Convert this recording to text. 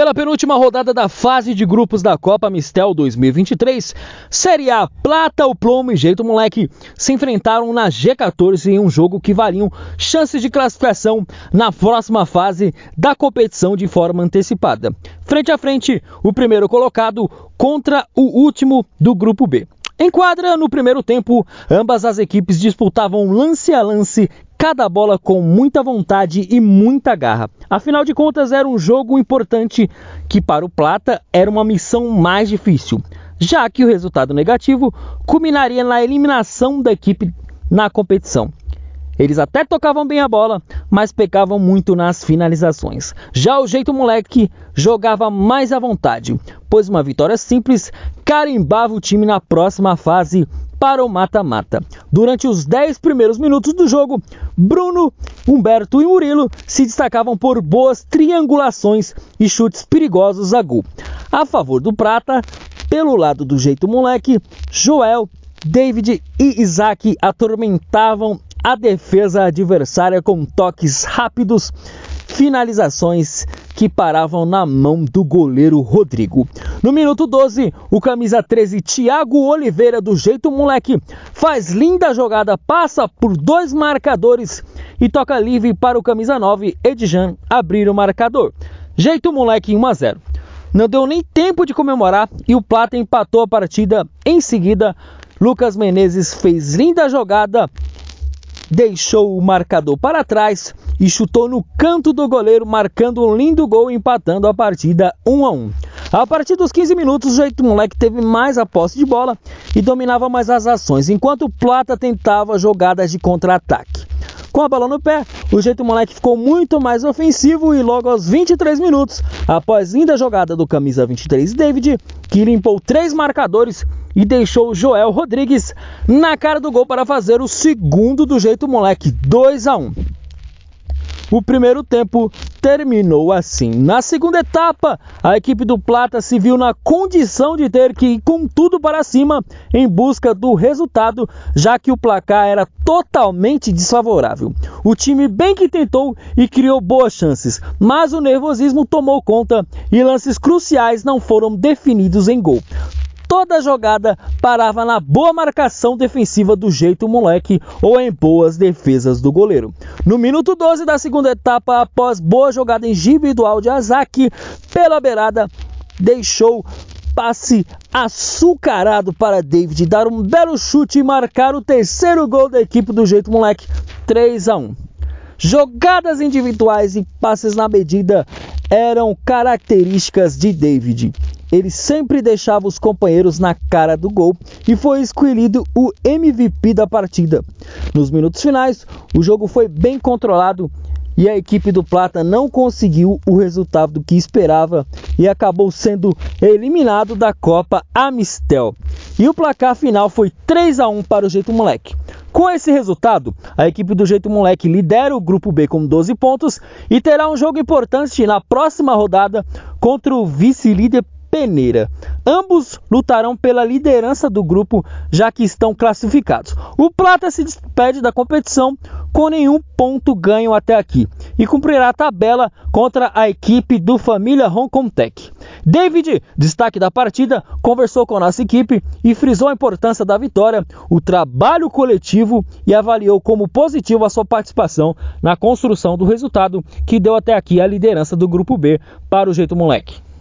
Pela penúltima rodada da fase de grupos da Copa Mistel 2023, Série A, Plata, o Plomo e Jeito Moleque se enfrentaram na G14 em um jogo que valiam chances de classificação na próxima fase da competição de forma antecipada. Frente a frente, o primeiro colocado contra o último do grupo B. Em quadra, no primeiro tempo, ambas as equipes disputavam lance a lance cada bola com muita vontade e muita garra. Afinal de contas, era um jogo importante que para o Plata era uma missão mais difícil, já que o resultado negativo culminaria na eliminação da equipe na competição. Eles até tocavam bem a bola, mas pecavam muito nas finalizações. Já o jeito moleque jogava mais à vontade, pois uma vitória simples carimbava o time na próxima fase para o mata-mata. Durante os 10 primeiros minutos do jogo, Bruno, Humberto e Murilo se destacavam por boas triangulações e chutes perigosos a gol. A favor do Prata, pelo lado do jeito moleque, Joel, David e Isaac atormentavam a defesa adversária com toques rápidos, finalizações que paravam na mão do goleiro Rodrigo. No minuto 12, o camisa 13 Thiago Oliveira, do jeito moleque, faz linda jogada, passa por dois marcadores e toca livre para o camisa 9 Edjan abrir o marcador. Jeito moleque 1 a 0. Não deu nem tempo de comemorar e o Plata empatou a partida. Em seguida, Lucas Menezes fez linda jogada, deixou o marcador para trás e chutou no canto do goleiro, marcando um lindo gol, empatando a partida 1 a 1. A partir dos 15 minutos, o Jeito Moleque teve mais a posse de bola e dominava mais as ações, enquanto o Plata tentava jogadas de contra-ataque. Com a bola no pé, o Jeito Moleque ficou muito mais ofensivo e logo aos 23 minutos, após linda jogada do camisa 23 David, que limpou três marcadores e deixou Joel Rodrigues na cara do gol para fazer o segundo do Jeito Moleque, 2 a 1. O primeiro tempo terminou assim. Na segunda etapa, a equipe do Plata se viu na condição de ter que ir com tudo para cima em busca do resultado, já que o placar era totalmente desfavorável. O time bem que tentou e criou boas chances, mas o nervosismo tomou conta e lances cruciais não foram definidos em gol toda jogada parava na boa marcação defensiva do jeito moleque ou em boas defesas do goleiro. No minuto 12 da segunda etapa, após boa jogada individual de Azaki pela beirada, deixou passe açucarado para David dar um belo chute e marcar o terceiro gol da equipe do jeito moleque, 3 a 1. Jogadas individuais e passes na medida eram características de David. Ele sempre deixava os companheiros na cara do gol e foi escolhido o MVP da partida. Nos minutos finais, o jogo foi bem controlado e a equipe do Plata não conseguiu o resultado que esperava e acabou sendo eliminado da Copa Amistel. E o placar final foi 3 a 1 para o Jeito Moleque. Com esse resultado, a equipe do Jeito Moleque lidera o grupo B com 12 pontos e terá um jogo importante na próxima rodada contra o vice-líder Peneira. Ambos lutarão pela liderança do grupo, já que estão classificados. O Plata se despede da competição com nenhum ponto ganho até aqui e cumprirá a tabela contra a equipe do Família Hong Kong Tech. David, destaque da partida, conversou com a nossa equipe e frisou a importância da vitória, o trabalho coletivo e avaliou como positivo a sua participação na construção do resultado que deu até aqui a liderança do grupo B para o Jeito Moleque.